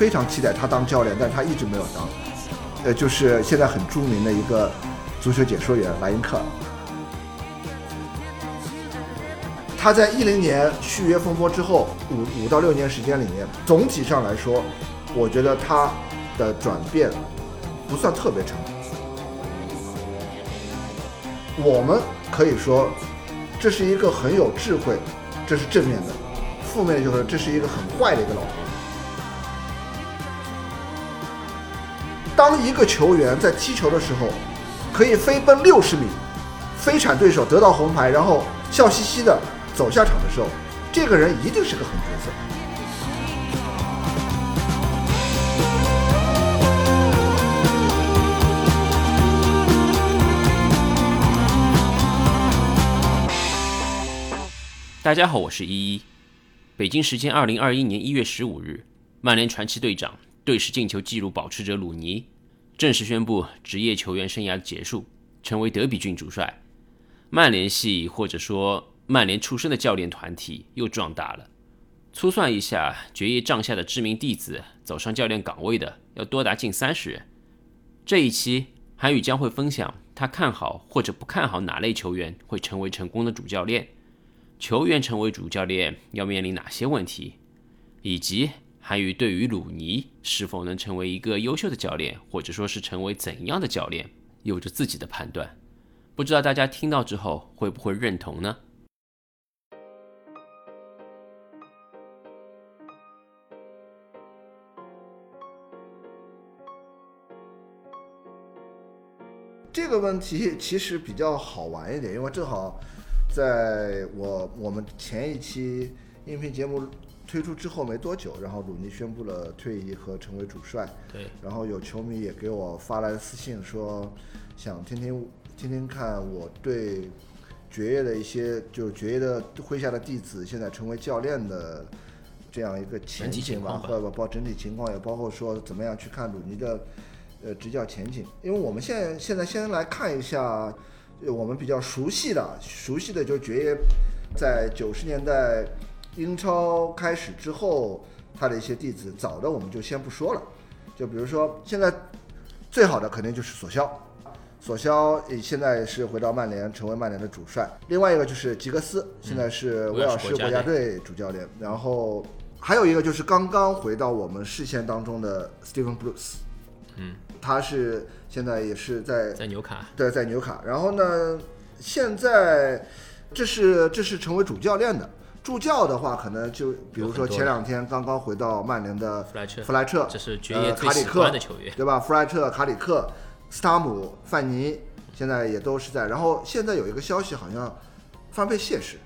非常期待他当教练，但是他一直没有当，呃，就是现在很著名的一个足球解说员莱因克。他在一零年续约风波之后，五五到六年时间里面，总体上来说，我觉得他的转变不算特别成功。我们可以说，这是一个很有智慧，这是正面的；负面的就是这是一个很坏的一个老头。当一个球员在踢球的时候，可以飞奔六十米，飞铲对手得到红牌，然后笑嘻嘻的。走下场的时候，这个人一定是个狠角色。大家好，我是依依。北京时间二零二一年一月十五日，曼联传奇队长、队史进球纪录保持者鲁尼正式宣布职业球员生涯结束，成为德比郡主帅。曼联系或者说。曼联出身的教练团体又壮大了。粗算一下，爵爷帐下的知名弟子走上教练岗位的要多达近三十人。这一期，韩宇将会分享他看好或者不看好哪类球员会成为成功的主教练，球员成为主教练要面临哪些问题，以及韩宇对于鲁尼是否能成为一个优秀的教练，或者说是成为怎样的教练，有着自己的判断。不知道大家听到之后会不会认同呢？这个问题其实比较好玩一点，因为正好在我我们前一期音频节目推出之后没多久，然后鲁尼宣布了退役和成为主帅。对。然后有球迷也给我发来私信说，想听听听听看我对爵爷的一些，就是爵爷的麾下的弟子现在成为教练的这样一个前景吧，或者包括整体情况，也包括说怎么样去看鲁尼的。呃，执教前景，因为我们现在现在先来看一下，我们比较熟悉的，熟悉的就是爵爷，在九十年代英超开始之后，他的一些弟子，早的我们就先不说了，就比如说现在最好的肯定就是索肖，索肖现在是回到曼联，成为曼联的主帅。另外一个就是吉格斯，现在是威尔士国家队主教练。然后还有一个就是刚刚回到我们视线当中的 Steven Bruce。嗯，他是现在也是在在纽卡，对，在纽卡。然后呢，现在这是这是成为主教练的助教的话，可能就比如说前两天刚刚回到曼联的弗莱彻，弗莱彻，这是爵爷卡里克的球员，对吧？弗莱彻、卡里克、斯塔姆、范尼，现在也都是在。然后现在有一个消息，好像范佩西也是，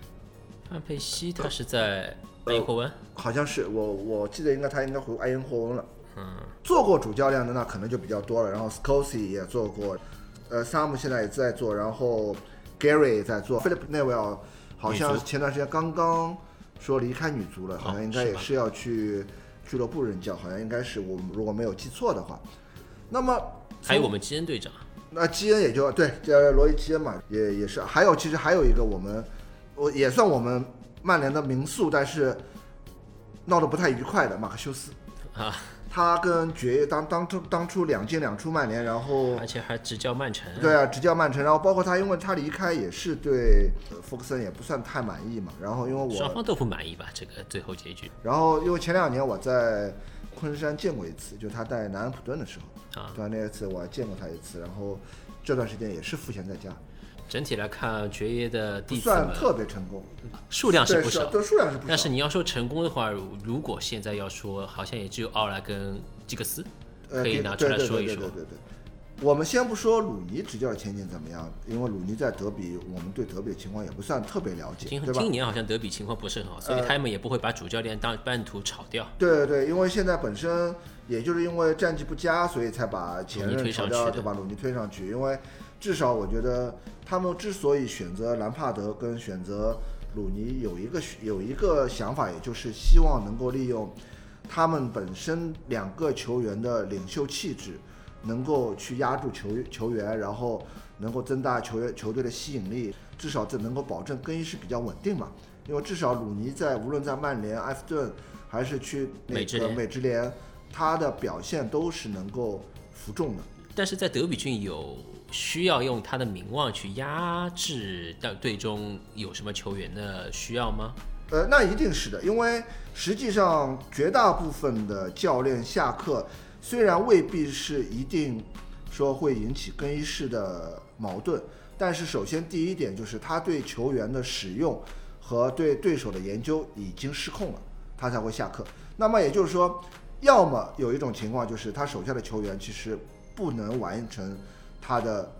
范佩西他是在埃因霍温，好像是我我记得应该他应该回埃因霍温了。嗯，做过主教练的那可能就比较多了。然后 Scorsese 也做过，呃，Sam 现在也在做，然后 Gary 也在做，Philip Neville 好像前段时间刚刚说离开女足了，好像应该也是要去俱乐部任教，好像应该是我如果没有记错的话。那么还有我们基恩队长，那基恩也就对，叫罗伊基恩嘛，也也是。还有其实还有一个我们，我也算我们曼联的名宿，但是闹得不太愉快的马克修斯啊。他跟爵爷当当初当初两进两出曼联，然后而且还执教曼城。对啊，执教曼城，然后包括他，因为他离开也是对福克森也不算太满意嘛。然后因为我双方都不满意吧，这个最后结局。然后因为前两年我在昆山见过一次，就他带南安普顿的时候啊，对那一次我还见过他一次。然后这段时间也是赋闲在家。整体来看，爵爷的弟子算特别成功，数量是不少，对数量是不少。但是你要说成功的话，如果现在要说，好像也只有奥莱跟基克斯可以拿出来说一说。对对对对对。我们先不说鲁尼执教的前景怎么样，因为鲁尼在德比，我们对德比的情况也不算特别了解，对吧？今年好像德比情况不是很好，所以他们也不会把主教练当半途炒掉。对对对，因为现在本身也就是因为战绩不佳，所以才把前任炒掉，对吧？鲁尼推上去，因为。至少我觉得，他们之所以选择兰帕德跟选择鲁尼，有一个有一个想法，也就是希望能够利用他们本身两个球员的领袖气质，能够去压住球球员，然后能够增大球员球队的吸引力，至少这能够保证更衣室比较稳定嘛。因为至少鲁尼在无论在曼联、埃弗顿。还是去那个美职联他的表现都是能够服众的。但是在德比郡有需要用他的名望去压制到队中有什么球员的需要吗？呃，那一定是的，因为实际上绝大部分的教练下课，虽然未必是一定说会引起更衣室的矛盾，但是首先第一点就是他对球员的使用和对对手的研究已经失控了，他才会下课。那么也就是说，要么有一种情况就是他手下的球员其实不能完成他的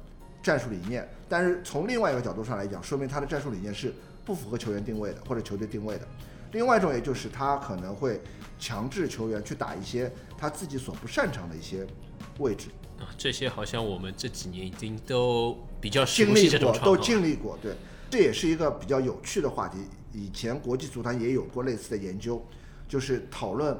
战术理念，但是从另外一个角度上来讲，说明他的战术理念是不符合球员定位的或者球队定位的。另外一种，也就是他可能会强制球员去打一些他自己所不擅长的一些位置，啊，这些好像我们这几年已经都比较经历过，都。经历过。对，这也是一个比较有趣的话题。以前国际足坛也有过类似的研究，就是讨论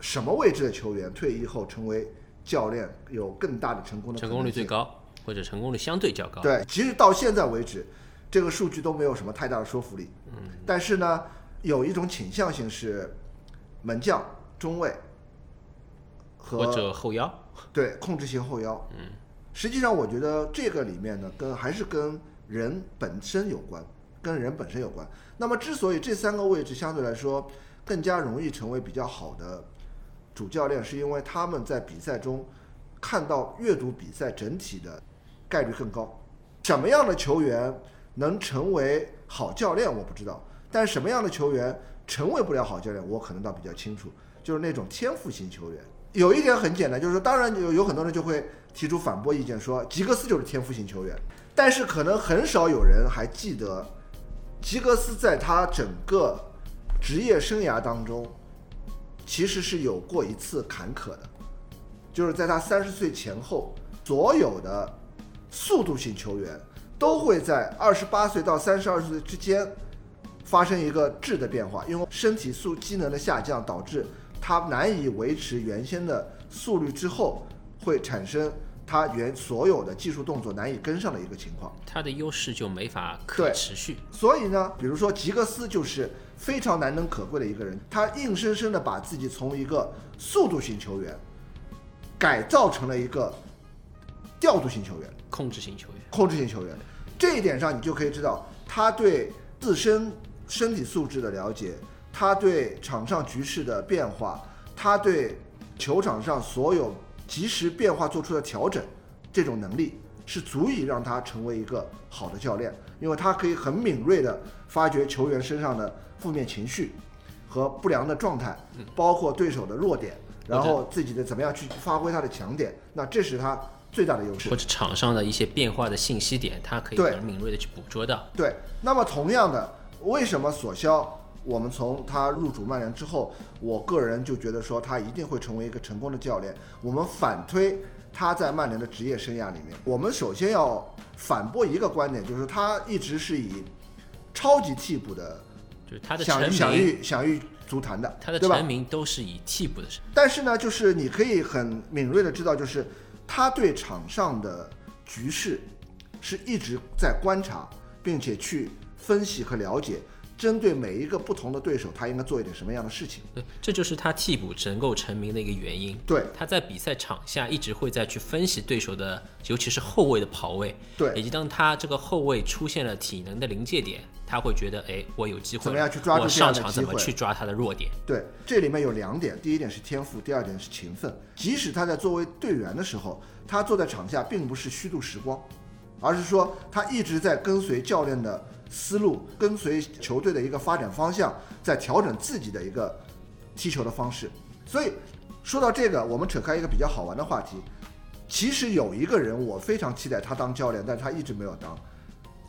什么位置的球员退役后成为教练有更大的成功的成功率最高，或者成功率相对较高。对，其实到现在为止，这个数据都没有什么太大的说服力。嗯，但是呢，有一种倾向性是门将、中卫或和者后腰。对控制型后腰。嗯，实际上我觉得这个里面呢，跟还是跟人本身有关，跟人本身有关。那么之所以这三个位置相对来说更加容易成为比较好的主教练，是因为他们在比赛中看到阅读比赛整体的概率更高。什么样的球员能成为好教练，我不知道，但什么样的球员成为不了好教练，我可能倒比较清楚，就是那种天赋型球员。有一点很简单，就是说，当然有有很多人就会提出反驳意见，说吉格斯就是天赋型球员，但是可能很少有人还记得，吉格斯在他整个职业生涯当中，其实是有过一次坎坷的，就是在他三十岁前后，所有的速度型球员都会在二十八岁到三十二岁之间发生一个质的变化，因为身体素机能的下降导致他难以维持原先的速率之后，会产生他原所有的技术动作难以跟上的一个情况。他的优势就没法可持续。所以呢，比如说吉格斯就是非常难能可贵的一个人，他硬生生的把自己从一个速度型球员改造成了一个调度型球员。控制型球员，控制型球员。这一点上，你就可以知道他对自身身体素质的了解，他对场上局势的变化，他对球场上所有及时变化做出的调整，这种能力是足以让他成为一个好的教练，因为他可以很敏锐地发掘球员身上的负面情绪和不良的状态，包括对手的弱点，然后自己的怎么样去发挥他的强点，那这是他最大的优势或。者场上的一些变化的信息点，他可以很敏锐的去捕捉到。对，那么同样的，为什么索肖？我们从他入主曼联之后，我个人就觉得说他一定会成为一个成功的教练。我们反推他在曼联的职业生涯里面，我们首先要反驳一个观点，就是他一直是以超级替补的就是他的享成享，誉享誉足坛的，他的对吧成？名都是以替补的身但是呢，就是你可以很敏锐的知道，就是他对场上的局势是一直在观察，并且去分析和了解，针对每一个不同的对手，他应该做一点什么样的事情。对，这就是他替补能够成名的一个原因。对他在比赛场下一直会在去分析对手的，尤其是后卫的跑位，对以及当他这个后卫出现了体能的临界点，他会觉得，哎，我有机会了，怎么样去抓住我这样上场怎么去抓他的弱点？对，这里面有两点，第一点是天赋，第二点是勤奋。即使他在作为队员的时候，他坐在场下并不是虚度时光，而是说他一直在跟随教练的思路，跟随球队的一个发展方向，在调整自己的一个踢球的方式。所以说到这个，我们扯开一个比较好玩的话题。其实有一个人，我非常期待他当教练，但是他一直没有当。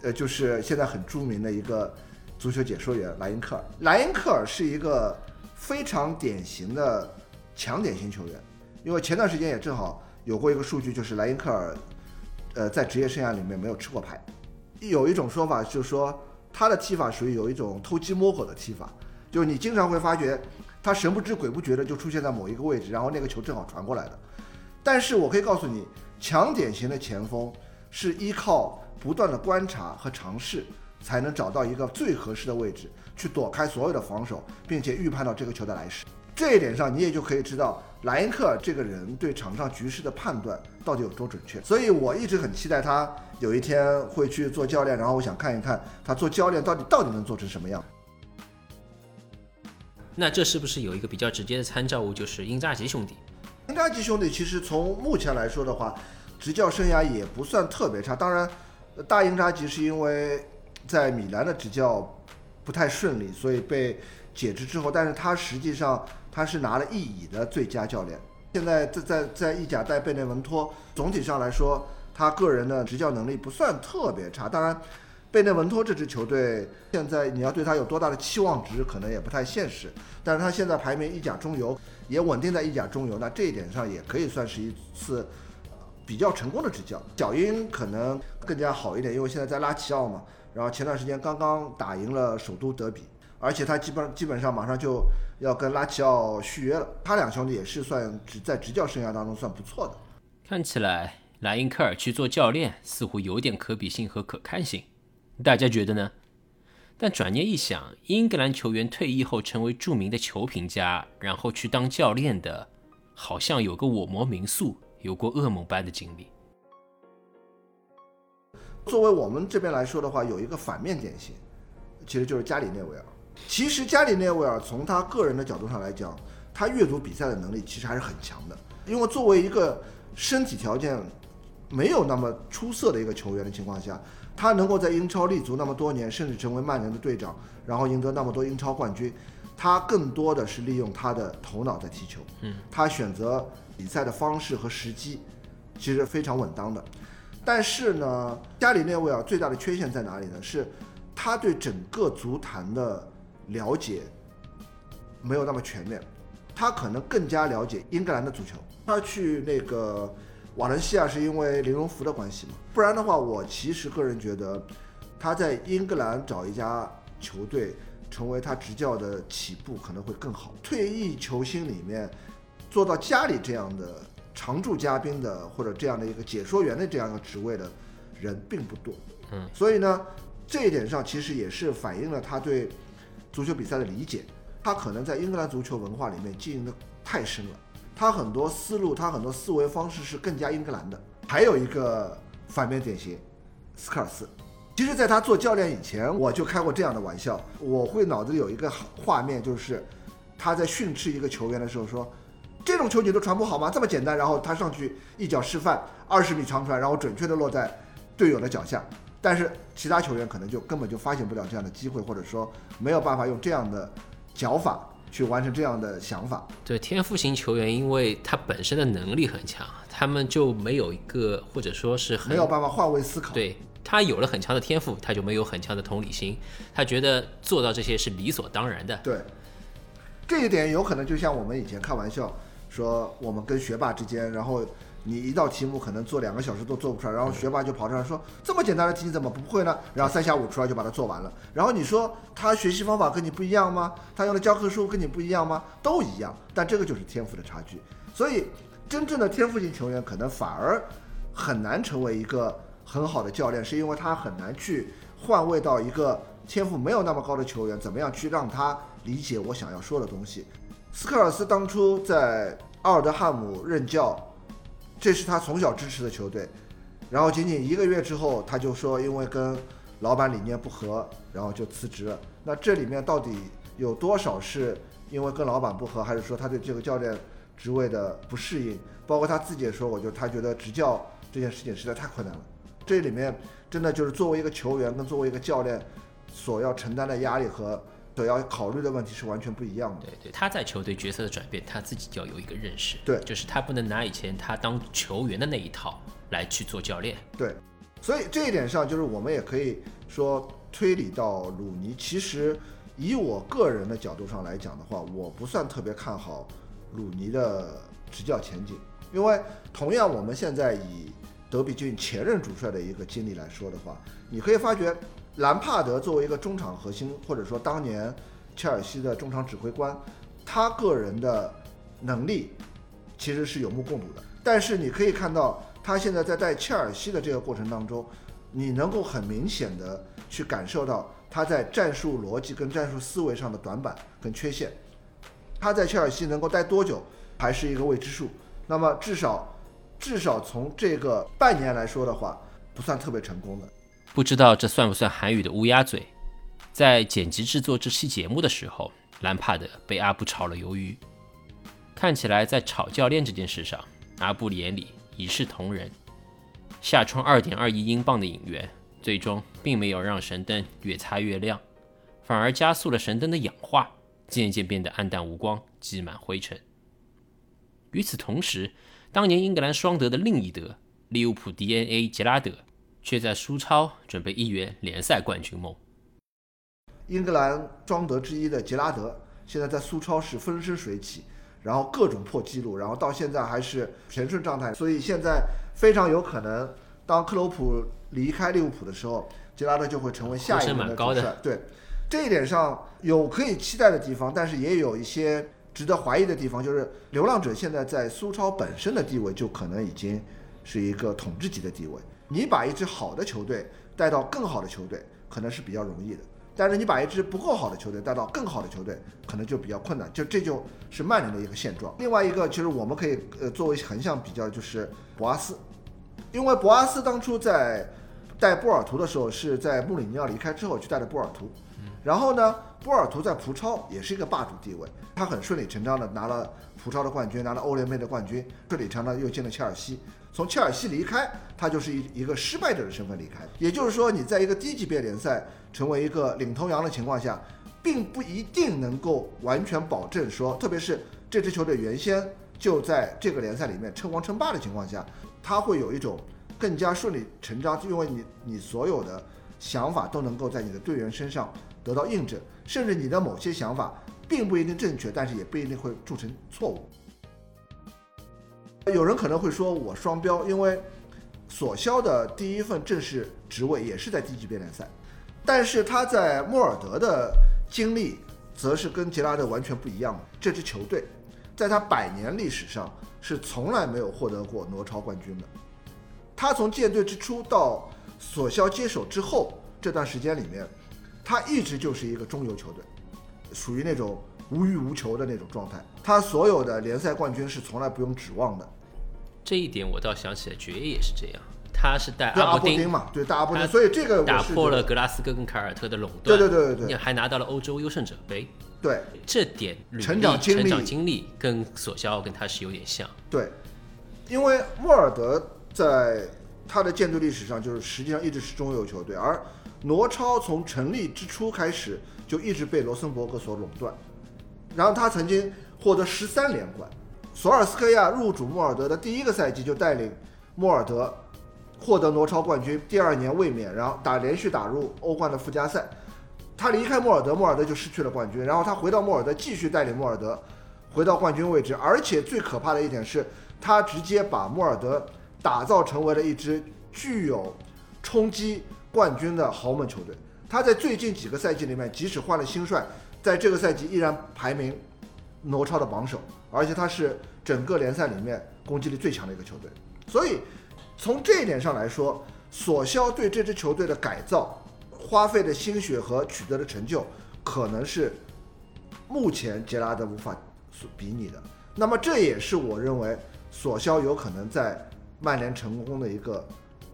呃，就是现在很著名的一个足球解说员莱因克尔。莱因克尔是一个非常典型的强点型球员，因为前段时间也正好有过一个数据，就是莱因克尔，呃，在职业生涯里面没有吃过牌。有一种说法就是说，他的踢法属于有一种偷鸡摸狗的踢法，就是你经常会发觉他神不知鬼不觉的就出现在某一个位置，然后那个球正好传过来的。但是我可以告诉你，强点型的前锋是依靠不断的观察和尝试，才能找到一个最合适的位置去躲开所有的防守，并且预判到这个球的来势。这一点上，你也就可以知道莱因克这个人对场上局势的判断到底有多准确。所以我一直很期待他有一天会去做教练，然后我想看一看他做教练到底到底能做成什么样。那这是不是有一个比较直接的参照物，就是英扎吉兄弟？英扎吉兄弟其实从目前来说的话，执教生涯也不算特别差。当然，大英扎吉是因为在米兰的执教不太顺利，所以被解职之后，但是他实际上他是拿了意乙的最佳教练。现在在在在意甲带贝内文托，总体上来说，他个人的执教能力不算特别差。当然。贝内文托这支球队现在你要对他有多大的期望值，可能也不太现实。但是他现在排名意甲中游，也稳定在意甲中游，那这一点上也可以算是一次比较成功的执教。小鹰可能更加好一点，因为现在在拉齐奥嘛。然后前段时间刚刚打赢了首都德比，而且他基本基本上马上就要跟拉齐奥续约了。他两兄弟也是算执在执教生涯当中算不错的。看起来莱因克尔去做教练似乎有点可比性和可看性。大家觉得呢？但转念一想，英格兰球员退役后成为著名的球评家，然后去当教练的，好像有个我魔民宿，有过噩梦般的经历。作为我们这边来说的话，有一个反面典型，其实就是加里内维尔。其实加里内维尔从他个人的角度上来讲，他阅读比赛的能力其实还是很强的。因为作为一个身体条件没有那么出色的一个球员的情况下。他能够在英超立足那么多年，甚至成为曼联的队长，然后赢得那么多英超冠军，他更多的是利用他的头脑在踢球。嗯，他选择比赛的方式和时机，其实非常稳当的。但是呢，加里内维尔最大的缺陷在哪里呢？是他对整个足坛的了解没有那么全面，他可能更加了解英格兰的足球。他去那个。瓦伦西亚是因为林荣福的关系嘛？不然的话，我其实个人觉得，他在英格兰找一家球队，成为他执教的起步可能会更好。退役球星里面，做到家里这样的常驻嘉宾的，或者这样的一个解说员的这样一个职位的人并不多。嗯，所以呢，这一点上其实也是反映了他对足球比赛的理解。他可能在英格兰足球文化里面经营的太深了。他很多思路，他很多思维方式是更加英格兰的。还有一个反面典型，斯科尔斯。其实，在他做教练以前，我就开过这样的玩笑。我会脑子里有一个画面，就是他在训斥一个球员的时候说：“这种球你都传不好吗？这么简单。”然后他上去一脚示范，二十米长传，然后准确的落在队友的脚下。但是其他球员可能就根本就发现不了这样的机会，或者说没有办法用这样的脚法。去完成这样的想法，对天赋型球员，因为他本身的能力很强，他们就没有一个或者说是没有办法换位思考。对他有了很强的天赋，他就没有很强的同理心，他觉得做到这些是理所当然的。对，这一点有可能就像我们以前开玩笑说，我们跟学霸之间，然后。你一道题目可能做两个小时都做不出来，然后学霸就跑出来说这么简单的题你怎么不会呢？然后三下五除二就把它做完了。然后你说他学习方法跟你不一样吗？他用的教科书跟你不一样吗？都一样，但这个就是天赋的差距。所以真正的天赋型球员可能反而很难成为一个很好的教练，是因为他很难去换位到一个天赋没有那么高的球员，怎么样去让他理解我想要说的东西。斯科尔斯当初在奥尔德汉姆任教。这是他从小支持的球队，然后仅仅一个月之后，他就说因为跟老板理念不合，然后就辞职了。那这里面到底有多少是因为跟老板不合，还是说他对这个教练职位的不适应？包括他自己也说，我就他觉得执教这件事情实在太困难了。这里面真的就是作为一个球员跟作为一个教练所要承担的压力和。所要考虑的问题是完全不一样的。对对，他在球队角色的转变，他自己就要有一个认识。对，就是他不能拿以前他当球员的那一套来去做教练。对，所以这一点上，就是我们也可以说推理到鲁尼。其实以我个人的角度上来讲的话，我不算特别看好鲁尼的执教前景，因为同样我们现在以德比郡前任主帅的一个经历来说的话，你可以发觉。兰帕德作为一个中场核心，或者说当年切尔西的中场指挥官，他个人的能力其实是有目共睹的。但是你可以看到，他现在在带切尔西的这个过程当中，你能够很明显的去感受到他在战术逻辑跟战术思维上的短板跟缺陷。他在切尔西能够待多久还是一个未知数。那么至少至少从这个半年来说的话，不算特别成功的。不知道这算不算韩语的乌鸦嘴？在剪辑制作这期节目的时候，兰帕德被阿布炒了鱿鱼。看起来在炒教练这件事上，阿布眼里一视同仁。下冲二点二亿英镑的引援，最终并没有让神灯越擦越亮，反而加速了神灯的氧化，渐渐变得黯淡无光，积满灰尘。与此同时，当年英格兰双德的另一德利物浦 DNA 杰拉德，却在苏超准备一圆联赛冠军梦。英格兰双德之一的杰拉德，现在在苏超是风生水起，然后各种破纪录，然后到现在还是全顺状态，所以现在非常有可能，当克洛普离开利物浦的时候，杰拉德就会成为下一任的主帅。对，这一点上有可以期待的地方，但是也有一些值得怀疑的地方，就是流浪者现在在苏超本身的地位就可能已经是一个统治级的地位。你把一支好的球队带到更好的球队，可能是比较容易的。但是你把一支不够好的球队带到更好的球队，可能就比较困难。就这就是曼联的一个现状。另外一个，其实我们可以呃作为横向比较，就是博阿斯，因为博阿斯当初在带波尔图的时候，是在穆里尼奥离开之后去带的波尔图。然后呢，波尔图在葡超也是一个霸主地位，他很顺理成章的拿了葡超的冠军，拿了欧联杯的冠军，顺理成章又进了切尔西。从切尔西离开，他就是一一个失败者的身份离开。也就是说，你在一个低级别联赛成为一个领头羊的情况下，并不一定能够完全保证说，特别是这支球队原先就在这个联赛里面称王称霸的情况下，他会有一种更加顺理成章，因为你你所有的想法都能够在你的队员身上得到印证，甚至你的某些想法并不一定正确，但是也不一定会铸成错误。有人可能会说我双标，因为索肖的第一份正式职位也是在低级别联赛，但是他在莫尔德的经历则是跟杰拉德完全不一样。这支球队在他百年历史上是从来没有获得过挪超冠军的。他从建队之初到索肖接手之后这段时间里面，他一直就是一个中游球队，属于那种无欲无求的那种状态。他所有的联赛冠军是从来不用指望的。这一点我倒想起来，爵爷也是这样，他是带阿布丁嘛，对，带阿布丁，所以这个打破了格拉斯哥跟凯尔特的垄断，对对对对对，还拿到了欧洲优胜者杯，对，这点成长经历，成长经历跟索肖奥跟他是有点像，对，因为莫尔德在他的建队历史上就是实际上一直是中游球队，而挪超从成立之初开始就一直被罗森伯格所垄断，然后他曾经获得十三连冠。索尔斯克亚入主莫尔德的第一个赛季就带领莫尔德获得挪超冠军，第二年卫冕，然后打连续打入欧冠的附加赛。他离开莫尔德，莫尔德就失去了冠军，然后他回到莫尔德继续带领莫尔德回到冠军位置。而且最可怕的一点是，他直接把莫尔德打造成为了一支具有冲击冠军的豪门球队。他在最近几个赛季里面，即使换了新帅，在这个赛季依然排名挪超的榜首。而且他是整个联赛里面攻击力最强的一个球队，所以从这一点上来说，索肖对这支球队的改造花费的心血和取得的成就，可能是目前杰拉德无法所比拟的。那么这也是我认为索肖有可能在曼联成功的一个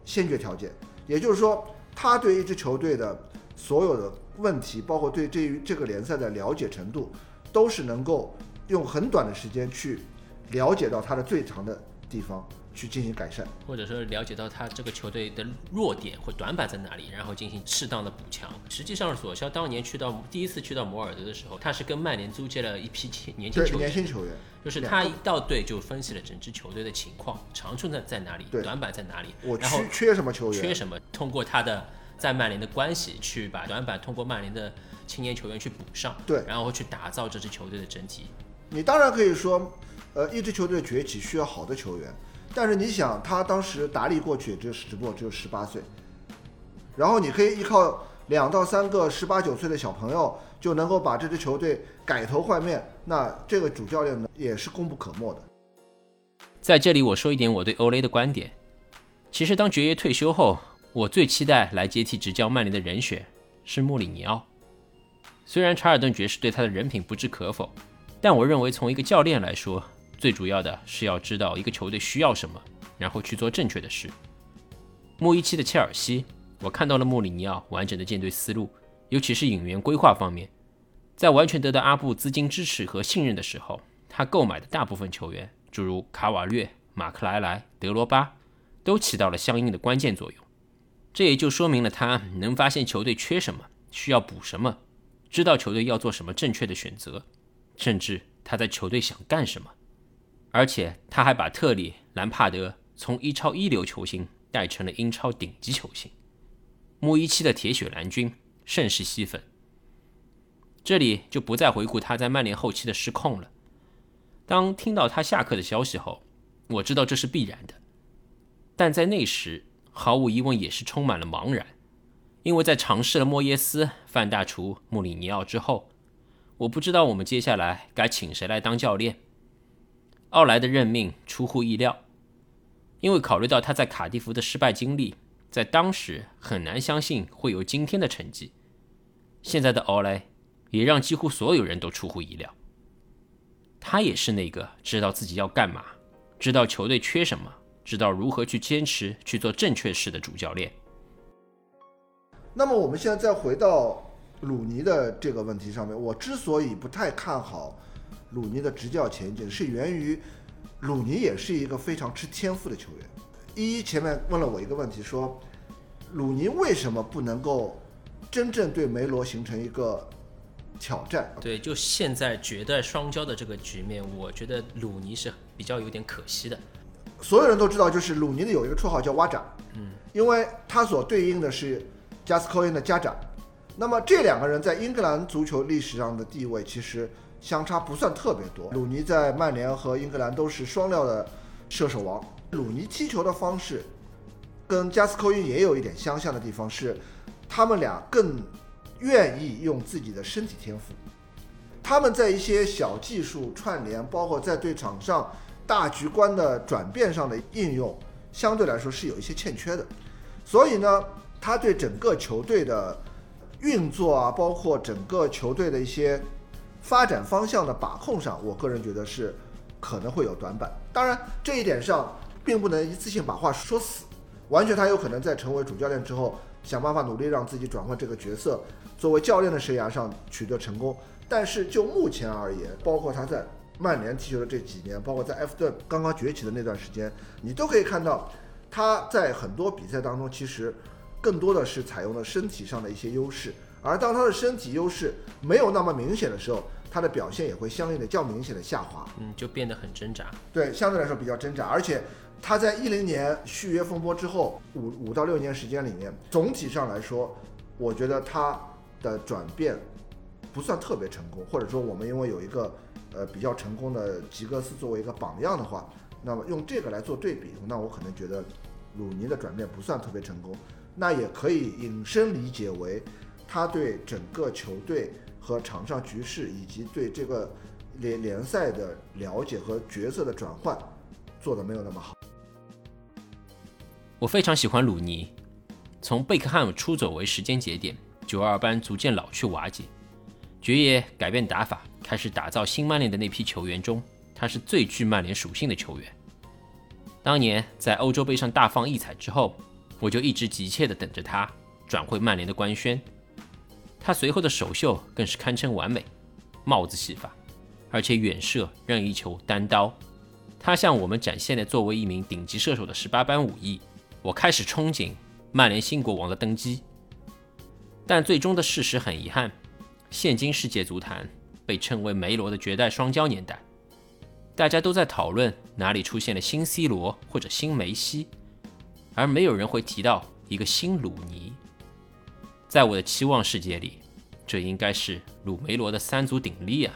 先决条件。也就是说，他对一支球队的所有的问题，包括对这这个联赛的了解程度，都是能够。用很短的时间去了解到他的最长的地方，去进行改善，或者说了解到他这个球队的弱点或短板在哪里，然后进行适当的补强。实际上，索肖当年去到第一次去到摩尔德的时候，他是跟曼联租借了一批年轻球员，年轻球员，就是他一到队就分析了整支球队的情况，长处在在哪里，短板在哪里，我缺缺什么球员，缺什么，通过他的在曼联的关系去把短板通过曼联的青年球员去补上，对，然后去打造这支球队的整体。你当然可以说，呃，一支球队崛起需要好的球员，但是你想，他当时达利过去只有只不过只有十八岁，然后你可以依靠两到三个十八九岁的小朋友就能够把这支球队改头换面，那这个主教练呢也是功不可没的。在这里，我说一点我对欧雷的观点。其实，当爵爷退休后，我最期待来接替执教曼联的人选是穆里尼奥。虽然查尔顿爵士对他的人品不置可否，但我认为从一个教练来说，最主要的是要知道一个球队需要什么，然后去做正确的事。穆一期的切尔西，我看到了穆里尼奥完整的建队思路，尤其是引援规划方面，在完全得到阿布资金支持和信任的时候，他购买的大部分球员，诸如卡瓦略、马克莱莱、德罗巴，都起到了相应的关键作用。这也就说明了他能发现球队缺什么，需要补什么，知道球队要做什么正确的选择，甚至他在球队想干什么。而且他还把特里、兰帕德从一超一流球星带成了英超顶级球星。穆伊期的铁血蓝军甚是吸粉。这里就不再回顾他在曼联后期的失控了。当听到他下课的消息后，我知道这是必然的，但在那时。毫无疑问，也是充满了茫然，因为在尝试了莫耶斯、范大厨、穆里尼奥之后，我不知道我们接下来该请谁来当教练。奥莱的任命出乎意料，因为考虑到他在卡蒂夫的失败经历，在当时很难相信会有今天的成绩。现在的奥莱也让几乎所有人都出乎意料，他也是那个知道自己要干嘛，知道球队缺什么。知道如何去坚持去做正确事的主教练。那么我们现在再回到鲁尼的这个问题上面，我之所以不太看好鲁尼的执教前景，是源于鲁尼也是一个非常吃天赋的球员。一前面问了我一个问题，说鲁尼为什么不能够真正对梅罗形成一个挑战？对，就现在绝代双骄的这个局面，我觉得鲁尼是比较有点可惜的。所有人都知道，就是鲁尼的有一个绰号叫“蛙长”，嗯，因为他所对应的是加斯科恩的家长。那么这两个人在英格兰足球历史上的地位其实相差不算特别多。鲁尼在曼联和英格兰都是双料的射手王。鲁尼踢球的方式跟加斯科因也有一点相像的地方，是他们俩更愿意用自己的身体天赋。他们在一些小技术串联，包括在对场上。大局观的转变上的应用相对来说是有一些欠缺的，所以呢，他对整个球队的运作啊，包括整个球队的一些发展方向的把控上，我个人觉得是可能会有短板。当然，这一点上并不能一次性把话说死，完全他有可能在成为主教练之后，想办法努力让自己转换这个角色，作为教练的生涯上取得成功。但是就目前而言，包括他在。曼联踢球的这几年，包括在埃弗顿刚刚崛起的那段时间，你都可以看到，他在很多比赛当中，其实更多的是采用了身体上的一些优势。而当他的身体优势没有那么明显的时候，他的表现也会相应的较明显的下滑。嗯，就变得很挣扎。对，相对来说比较挣扎。而且他在一零年续约风波之后，五五到六年时间里面，总体上来说，我觉得他的转变不算特别成功，或者说我们因为有一个。呃，比较成功的吉格斯作为一个榜样的话，那么用这个来做对比，那我可能觉得鲁尼的转变不算特别成功。那也可以引申理解为，他对整个球队和场上局势以及对这个联联赛的了解和角色的转换做的没有那么好。我非常喜欢鲁尼，从贝克汉姆出走为时间节点，九二班逐渐老去瓦解，爵爷改变打法。开始打造新曼联的那批球员中，他是最具曼联属性的球员。当年在欧洲杯上大放异彩之后，我就一直急切地等着他转会曼联的官宣。他随后的首秀更是堪称完美，帽子戏法，而且远射、任意球、单刀，他向我们展现了作为一名顶级射手的十八般武艺。我开始憧憬曼联新国王的登基，但最终的事实很遗憾，现今世界足坛。被称为梅罗的绝代双骄年代，大家都在讨论哪里出现了新 C 罗或者新梅西，而没有人会提到一个新鲁尼。在我的期望世界里，这应该是鲁梅罗的三足鼎立啊！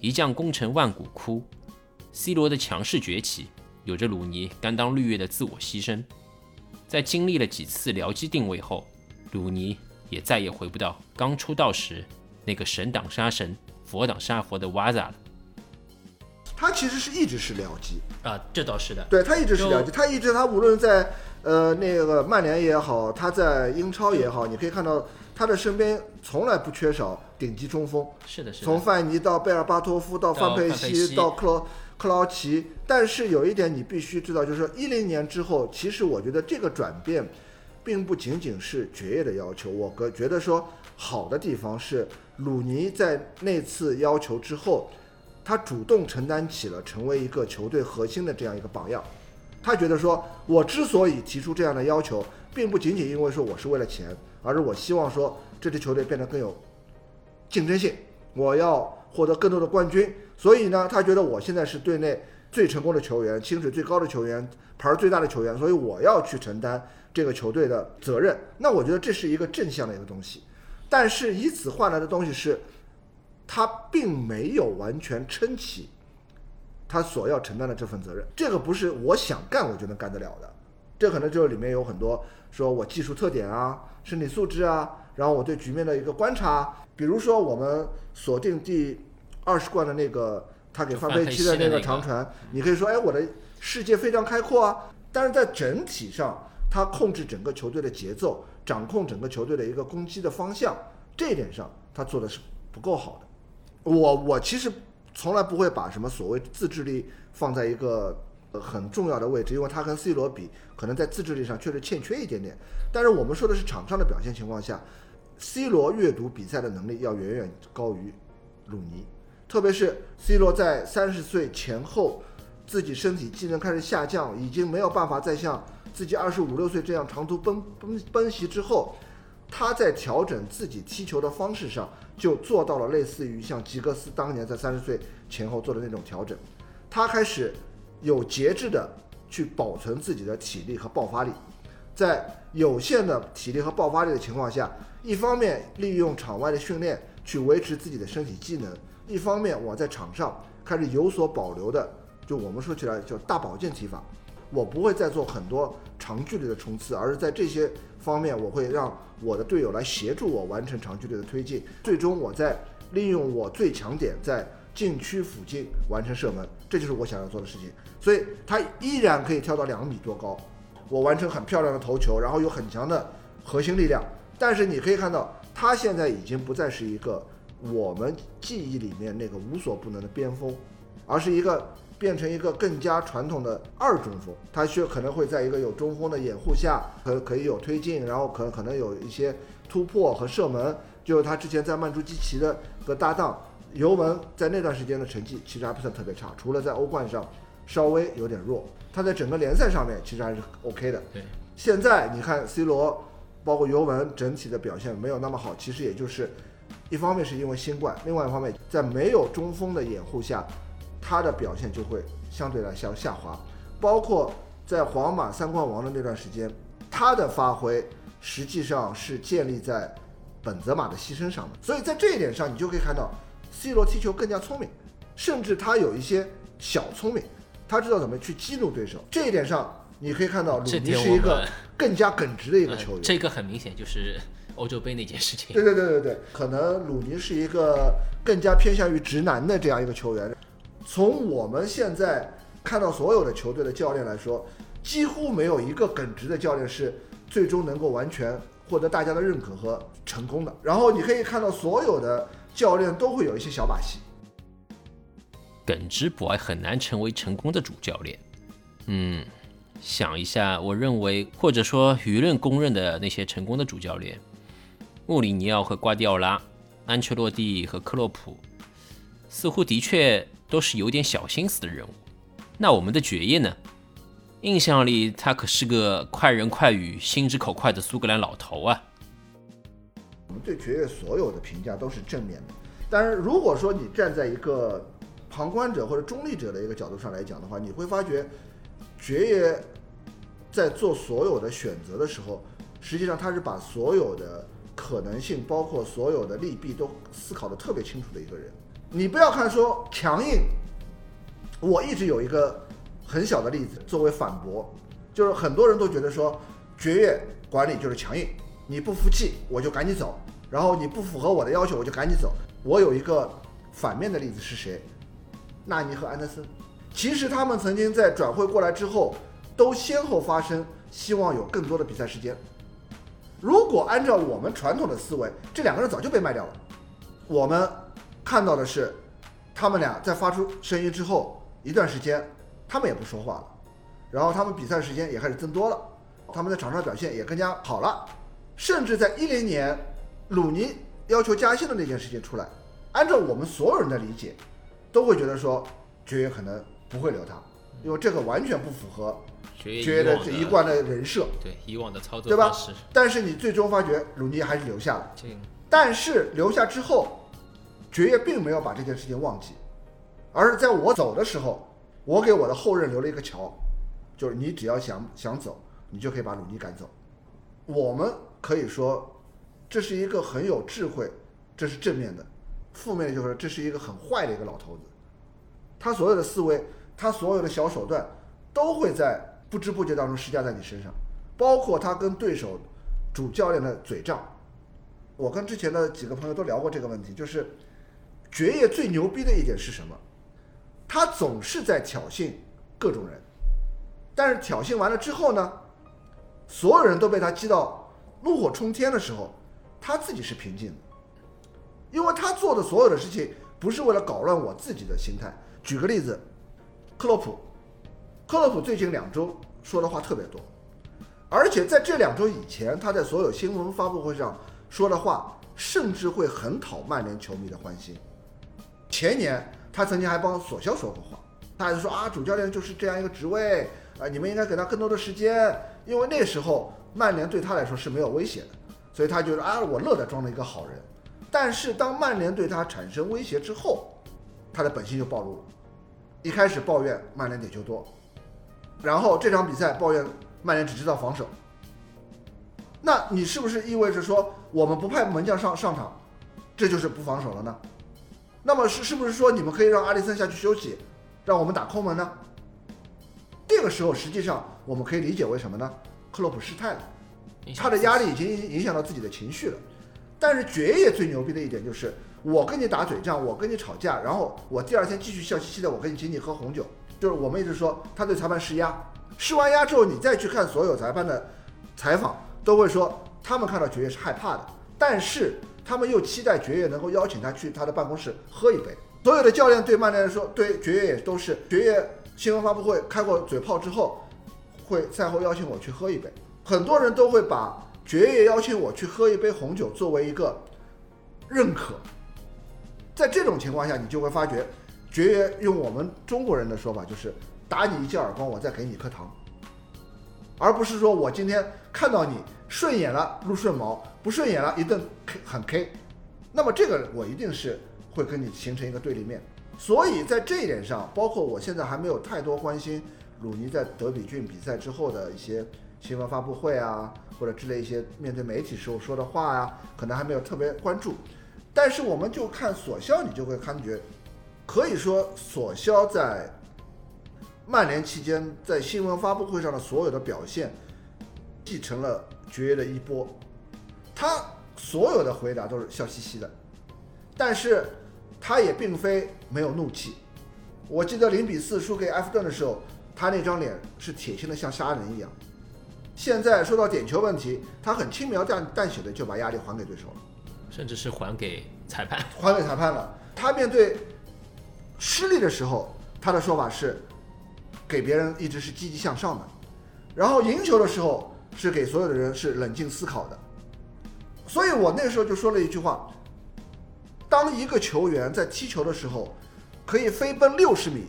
一将功成万骨枯，C 罗的强势崛起，有着鲁尼甘当绿叶的自我牺牲。在经历了几次僚机定位后，鲁尼也再也回不到刚出道时。那个神挡杀神，佛挡杀佛的瓦扎了。他其实是一直是僚机，啊，这倒是的。对他一直是僚机，他一直他无论在呃那个曼联也好，他在英超也好，你可以看到他的身边从来不缺少顶级中锋，是的，是的。从范尼到贝尔巴托夫到到范佩西到克劳克劳奇，但是有一点你必须知道，就是说一零年之后，其实我觉得这个转变，并不仅仅是爵爷的要求，我个觉得说好的地方是鲁尼在那次要求之后，他主动承担起了成为一个球队核心的这样一个榜样。他觉得说，我之所以提出这样的要求，并不仅仅因为说我是为了钱，而是我希望说这支球队变得更有竞争性，我要获得更多的冠军。所以呢，他觉得我现在是队内最成功的球员，薪水最高的球员，牌儿最大的球员，所以我要去承担这个球队的责任。那我觉得这是一个正向的一个东西，但是以此换来的东西是，他并没有完全撑起他所要承担的这份责任。这个不是我想干我就能干得了的，这可能就是里面有很多说我技术特点啊、身体素质啊，然后我对局面的一个观察，比如说我们锁定第二十冠的那个他给范佩西的那个长传，你可以说，哎，我的世界非常开阔啊，但是在整体上，他控制整个球队的节奏，掌控整个球队的一个攻击的方向，这一点上他做的是不够好的。我我其实从来不会把什么所谓自制力放在一个很重要的位置，因为他跟 C 罗比，可能在自制力上确实欠缺一点点。但是我们说的是场上的表现情况下，C 罗阅读比赛的能力要远远高于鲁尼，特别是 C 罗在三十岁前后，自己身体机能开始下降，已经没有办法再像自己二十五六岁这样长途奔奔奔袭之后，他在调整自己踢球的方式上，就做到了类似于像吉格斯当年在三十岁前后做的那种调整。他开始有节制的去保存自己的体力和爆发力，在有限的体力和爆发力的情况下，一方面利用场外的训练去维持自己的身体机能，一方面我在场上开始有所保留的，就我们说起来叫大保健踢法。我不会再做很多长距离的冲刺，而是在这些方面，我会让我的队友来协助我完成长距离的推进。最终，我再利用我最强点在禁区附近完成射门，这就是我想要做的事情。所以，他依然可以跳到两米多高，我完成很漂亮的头球，然后有很强的核心力量。但是你可以看到，他现在已经不再是一个我们记忆里面那个无所不能的边锋，而是一个变成一个更加传统的二中锋。他需要可能会在一个有中锋的掩护下，可可以有推进，然后可可能有一些突破和射门。就是他之前在曼朱基奇的个搭档尤文，在那段时间的成绩其实还不算特别差，除了在欧冠上稍微有点弱，他在整个联赛上面其实还是 OK 的。对，现在你看 C 罗，包括尤文整体的表现没有那么好，其实也就是一方面是因为新冠，另外一方面在没有中锋的掩护下，他的表现就会相对来下下滑。包括在皇马三冠王的那段时间，他的发挥实际上是建立在本泽马的牺牲上的。所以在这一点上，你就可以看到 C 罗踢球更加聪明，甚至他有一些小聪明，他知道怎么去激怒对手。这一点上，你可以看到鲁尼是一个更加耿直的一个球员。呃这个很明显就是欧洲杯那件事情。对对对对对，可能鲁尼是一个更加偏向于直男的这样一个球员。从我们现在看到所有的球队的教练来说，几乎没有一个耿直的教练是最终能够完全获得大家的认可和成功的。然后你可以看到，所有的教练都会有一些小把戏。耿直 boy 很难成为成功的主教练。嗯，想一下，我认为或者说舆论公认的那些成功的主教练，穆里尼奥和瓜迪奥拉、安切洛蒂和克洛普，似乎的确都是有点小心思的人物。那我们的爵爷呢？印象里他可是个快人快语、心直口快的苏格兰老头啊。我们对爵爷所有的评价都是正面的，但是如果说你站在一个旁观者或者中立者的一个角度上来讲的话，你会发觉爵爷在做所有的选择的时候，实际上他是把所有的可能性，包括所有的利弊都思考的特别清楚的一个人。你不要看说强硬，我一直有一个很小的例子作为反驳，就是很多人都觉得说爵爷管理就是强硬，你不服气我就赶紧走，然后你不符合我的要求我就赶紧走。我有一个反面的例子是谁？纳尼和安德森。其实他们曾经在转会过来之后，都先后发声，希望有更多的比赛时间。如果按照我们传统的思维，这两个人早就被卖掉了。我们看到的是，他们俩在发出声音之后一段时间，他们也不说话了，然后他们比赛时间也开始增多了，他们在场上表现也更加好了，甚至在一零年鲁尼要求加薪的那件事情出来，按照我们所有人的理解，都会觉得说爵爷可能不会留他，因为这个完全不符合爵爵爷的这一贯的人设。对以往的操作对吧，但是你最终发觉鲁尼还是留下了，但是留下之后，爵爷并没有把这件事情忘记，而是在我走的时候，我给我的后任留了一个桥，就是你只要想想走，你就可以把鲁尼赶走。我们可以说，这是一个很有智慧，这是正面的；负面的就是这是一个很坏的一个老头子。他所有的思维，他所有的小手段，都会在不知不觉当中施加在你身上，包括他跟对手主教练的嘴仗。我跟之前的几个朋友都聊过这个问题，就是爵爷最牛逼的一点是什么？他总是在挑衅各种人，但是挑衅完了之后呢，所有人都被他激到怒火冲天的时候，他自己是平静的，因为他做的所有的事情不是为了搞乱我自己的心态。举个例子，克洛普，克洛普最近两周说的话特别多，而且在这两周以前，他在所有新闻发布会上说的话，甚至会很讨曼联球迷的欢心。前年他曾经还帮索肖说过话，他还说啊，主教练就是这样一个职位啊，你们应该给他更多的时间，因为那时候曼联对他来说是没有威胁的，所以他觉得啊，我乐得装了一个好人。但是当曼联对他产生威胁之后，他的本性就暴露了。一开始抱怨曼联点球多，然后这场比赛抱怨曼联只知道防守。那你是不是意味着说我们不派门将上上场，这就是不防守了呢？那么是是不是说你们可以让阿里森下去休息，让我们打空门呢？这个时候实际上我们可以理解为什么呢？克洛普失态了，他的压力已经影响到自己的情绪了。但是爵爷最牛逼的一点就是，我跟你打嘴仗，我跟你吵架，然后我第二天继续笑嘻嘻的，我跟你请你喝红酒。就是我们一直说他对裁判施压，施完压之后，你再去看所有裁判的采访，都会说他们看到爵爷是害怕的，但是他们又期待爵爷能够邀请他去他的办公室喝一杯。所有的教练对曼联来说，对爵爷也都是，爵爷新闻发布会开过嘴炮之后，会赛后邀请我去喝一杯。很多人都会把爵爷邀请我去喝一杯红酒作为一个认可。在这种情况下，你就会发觉，爵爷用我们中国人的说法就是打你一记耳光，我再给你一颗糖，而不是说我今天看到你顺眼了撸顺毛，不顺眼了一顿 K 很 K，那么这个我一定是会跟你形成一个对立面。所以在这一点上，包括我现在还没有太多关心鲁尼在德比郡比赛之后的一些新闻发布会啊，或者之类一些面对媒体时候说的话呀、可能还没有特别关注。但是我们就看索肖，你就会感觉，可以说索肖在曼联期间在新闻发布会上的所有的表现，继承了爵爷的衣钵。他所有的回答都是笑嘻嘻的，但是他也并非没有怒气。我记得零比四输给埃弗顿的时候，他那张脸是铁青的像杀人一样。现在说到点球问题，他很轻描淡淡写的就把压力还给对手了。甚至是还给裁判。还给裁判了。他面对失利的时候，他的说法是给别人一直是积极向上的，然后赢球的时候是给所有的人是冷静思考的。所以我那时候就说了一句话：当一个球员在踢球的时候，可以飞奔六十米，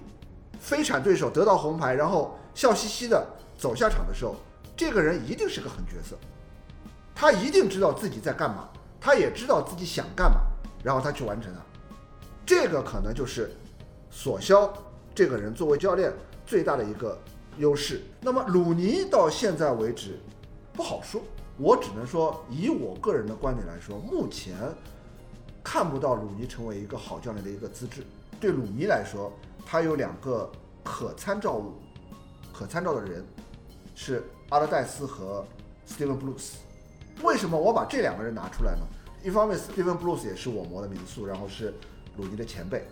飞铲对手得到红牌，然后笑嘻嘻的走下场的时候，这个人一定是个狠角色，他一定知道自己在干嘛。他也知道自己想干嘛，然后他去完成它。这个可能就是索肖这个人作为教练最大的一个优势。那么鲁尼到现在为止不好说，我只能说以我个人的观点来说，目前看不到鲁尼成为一个好教练的一个资质。对鲁尼来说，他有两个可参照物，可参照的人是阿德戴斯和 Steven 布鲁斯。为什么我把这两个人拿出来呢？一方面，Steven Bruce 也是我磨的民宿，然后是鲁尼的前辈，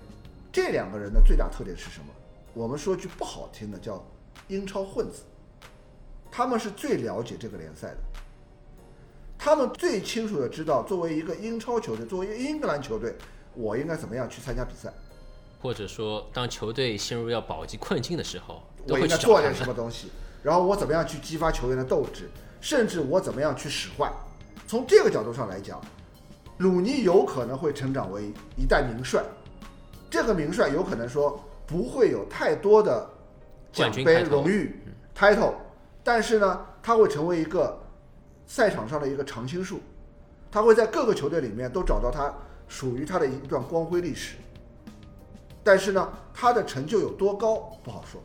这两个人的最大特点是什么？我们说句不好听的，叫英超混子。他们是最了解这个联赛的，他们最清楚的知道，作为一个英超球队，作为英格兰球队，我应该怎么样去参加比赛，或者说，当球队陷入要保级困境的时候，我应该做点什。么东西，然后我怎么样去激发球员的斗志，甚至我怎么样去使坏。从这个角度上来讲，鲁尼有可能会成长为一代名帅，这个名帅有可能说不会有太多的冠军杯荣誉、title，但是呢，他会成为一个赛场上的一个常青树，他会在各个球队里面都找到他属于他的一段光辉历史。但是呢，他的成就有多高不好说。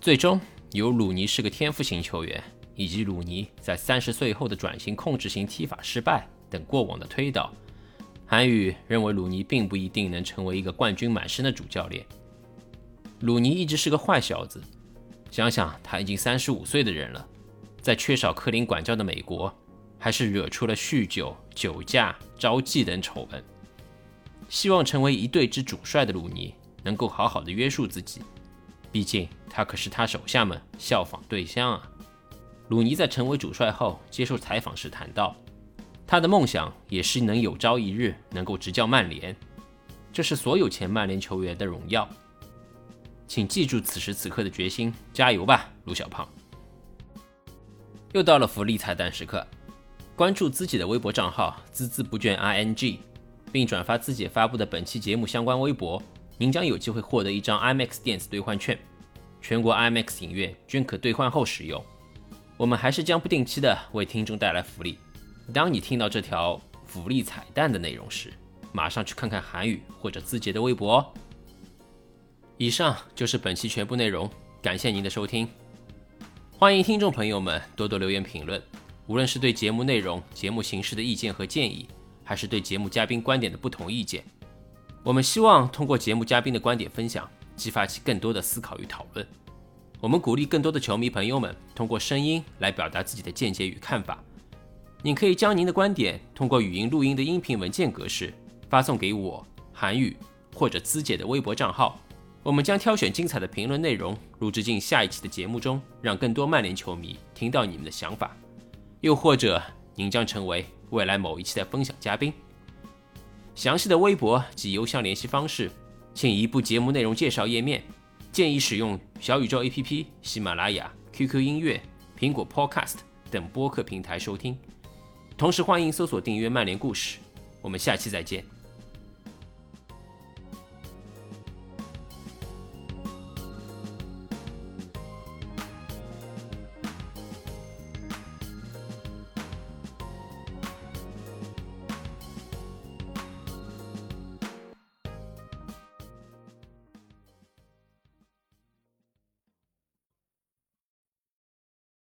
最终，由鲁尼是个天赋型球员，以及鲁尼在三十岁后的转型控制型踢法失败等过往的推导，韩宇认为鲁尼并不一定能成为一个冠军满身的主教练。鲁尼一直是个坏小子，想想他已经三十五岁的人了，在缺少克林管教的美国，还是惹出了酗酒、酒驾、招妓等丑闻。希望成为一队之主帅的鲁尼能够好好的约束自己，毕竟他可是他手下们效仿对象啊。鲁尼在成为主帅后接受采访时谈到，他的梦想也是能有朝一日能够执教曼联，这是所有前曼联球员的荣耀。请记住此时此刻的决心，加油吧，卢小胖！又到了福利彩蛋时刻，关注自己的微博账号“孜孜不倦 ing”，并转发自己发布的本期节目相关微博，您将有机会获得一张 IMAX 电子兑换券，全国 IMAX 影院均可兑换后使用。我们还是将不定期的为听众带来福利。当你听到这条福利彩蛋的内容时，马上去看看韩语或者字节的微博哦。以上就是本期全部内容，感谢您的收听。欢迎听众朋友们多多留言评论，无论是对节目内容、节目形式的意见和建议，还是对节目嘉宾观点的不同意见，我们希望通过节目嘉宾的观点分享，激发起更多的思考与讨论。我们鼓励更多的球迷朋友们通过声音来表达自己的见解与看法。您可以将您的观点通过语音录音的音频文件格式发送给我、韩语或者资姐的微博账号，我们将挑选精彩的评论内容录制进下一期的节目中，让更多曼联球迷听到你们的想法。又或者您将成为未来某一期的分享嘉宾。详细的微博及邮箱联系方式，请移步节目内容介绍页面。建议使用小宇宙 APP、喜马拉雅、QQ 音乐、苹果 Podcast 等播客平台收听。同时欢迎搜索订阅曼联故事。我们下期再见。